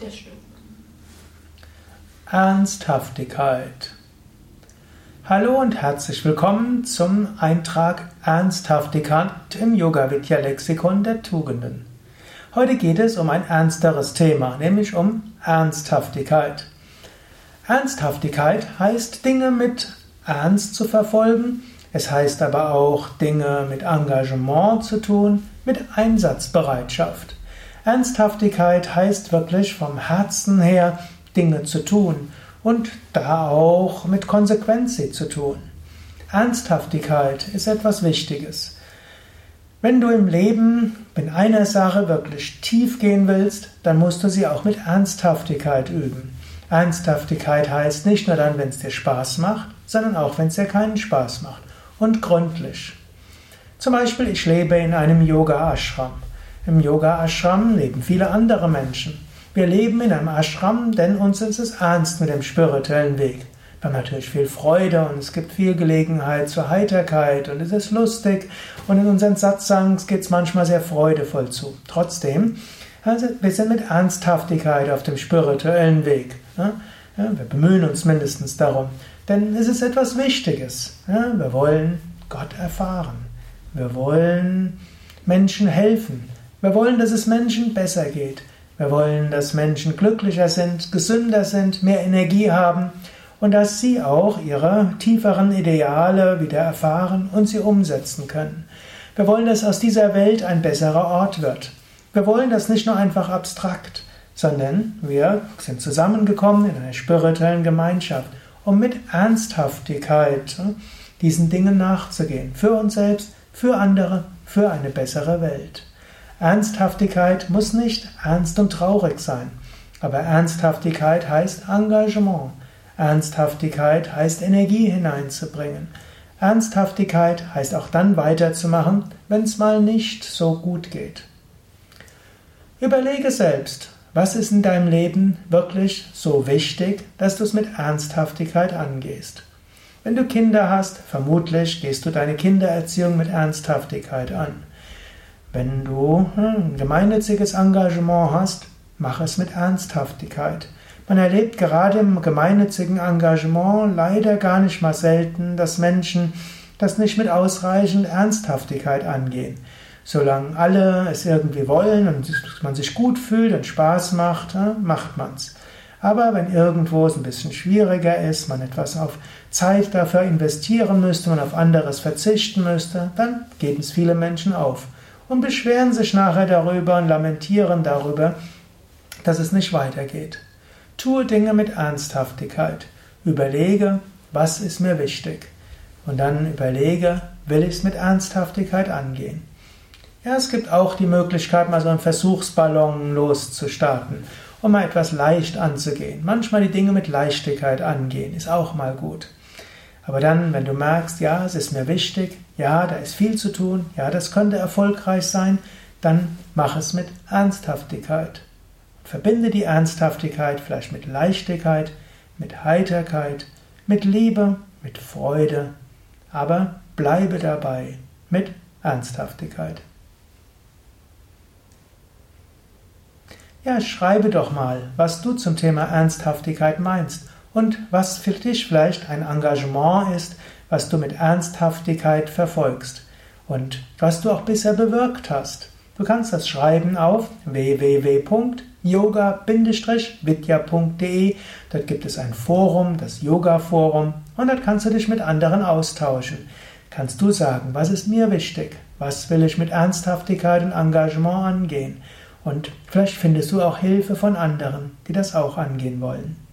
Das stimmt. Ernsthaftigkeit. Hallo und herzlich willkommen zum Eintrag Ernsthaftigkeit im Yoga Vidya Lexikon der Tugenden. Heute geht es um ein ernsteres Thema, nämlich um Ernsthaftigkeit. Ernsthaftigkeit heißt Dinge mit Ernst zu verfolgen, es heißt aber auch Dinge mit Engagement zu tun, mit Einsatzbereitschaft. Ernsthaftigkeit heißt wirklich vom Herzen her Dinge zu tun und da auch mit Konsequenz sie zu tun. Ernsthaftigkeit ist etwas Wichtiges. Wenn du im Leben in einer Sache wirklich tief gehen willst, dann musst du sie auch mit Ernsthaftigkeit üben. Ernsthaftigkeit heißt nicht nur dann, wenn es dir Spaß macht, sondern auch, wenn es dir keinen Spaß macht. Und gründlich. Zum Beispiel, ich lebe in einem Yoga-Ashram. Im Yoga-Ashram leben viele andere Menschen. Wir leben in einem Ashram, denn uns ist es ernst mit dem spirituellen Weg. Wir haben natürlich viel Freude und es gibt viel Gelegenheit zur Heiterkeit und es ist lustig und in unseren Satsangs geht es manchmal sehr freudevoll zu. Trotzdem, also wir sind mit Ernsthaftigkeit auf dem spirituellen Weg. Ja, wir bemühen uns mindestens darum, denn es ist etwas Wichtiges. Wir wollen Gott erfahren. Wir wollen Menschen helfen. Wir wollen, dass es Menschen besser geht. Wir wollen, dass Menschen glücklicher sind, gesünder sind, mehr Energie haben und dass sie auch ihre tieferen Ideale wieder erfahren und sie umsetzen können. Wir wollen, dass aus dieser Welt ein besserer Ort wird. Wir wollen das nicht nur einfach abstrakt, sondern wir sind zusammengekommen in einer spirituellen Gemeinschaft, um mit Ernsthaftigkeit diesen Dingen nachzugehen, für uns selbst, für andere, für eine bessere Welt. Ernsthaftigkeit muss nicht ernst und traurig sein, aber Ernsthaftigkeit heißt Engagement. Ernsthaftigkeit heißt Energie hineinzubringen. Ernsthaftigkeit heißt auch dann weiterzumachen, wenn es mal nicht so gut geht. Überlege selbst, was ist in deinem Leben wirklich so wichtig, dass du es mit Ernsthaftigkeit angehst. Wenn du Kinder hast, vermutlich gehst du deine Kindererziehung mit Ernsthaftigkeit an. Wenn du hm, ein gemeinnütziges Engagement hast, mach es mit Ernsthaftigkeit. Man erlebt gerade im gemeinnützigen Engagement leider gar nicht mal selten, dass Menschen das nicht mit ausreichend Ernsthaftigkeit angehen. Solange alle es irgendwie wollen und man sich gut fühlt und Spaß macht, hm, macht man's. Aber wenn irgendwo es ein bisschen schwieriger ist, man etwas auf Zeit dafür investieren müsste, man auf anderes verzichten müsste, dann geben es viele Menschen auf und beschweren sich nachher darüber und lamentieren darüber, dass es nicht weitergeht. Tue Dinge mit Ernsthaftigkeit. Überlege, was ist mir wichtig. Und dann überlege, will ich es mit Ernsthaftigkeit angehen. Ja, es gibt auch die Möglichkeit, mal so einen Versuchsballon loszustarten, um mal etwas leicht anzugehen. Manchmal die Dinge mit Leichtigkeit angehen, ist auch mal gut. Aber dann, wenn du merkst, ja, es ist mir wichtig, ja, da ist viel zu tun, ja, das könnte erfolgreich sein, dann mach es mit Ernsthaftigkeit. Verbinde die Ernsthaftigkeit vielleicht mit Leichtigkeit, mit Heiterkeit, mit Liebe, mit Freude, aber bleibe dabei mit Ernsthaftigkeit. Ja, schreibe doch mal, was du zum Thema Ernsthaftigkeit meinst und was für dich vielleicht ein Engagement ist, was du mit Ernsthaftigkeit verfolgst und was du auch bisher bewirkt hast. Du kannst das schreiben auf www.yoga-vidya.de. Dort gibt es ein Forum, das Yoga-Forum, und dort kannst du dich mit anderen austauschen. Kannst du sagen, was ist mir wichtig? Was will ich mit Ernsthaftigkeit und Engagement angehen? Und vielleicht findest du auch Hilfe von anderen, die das auch angehen wollen.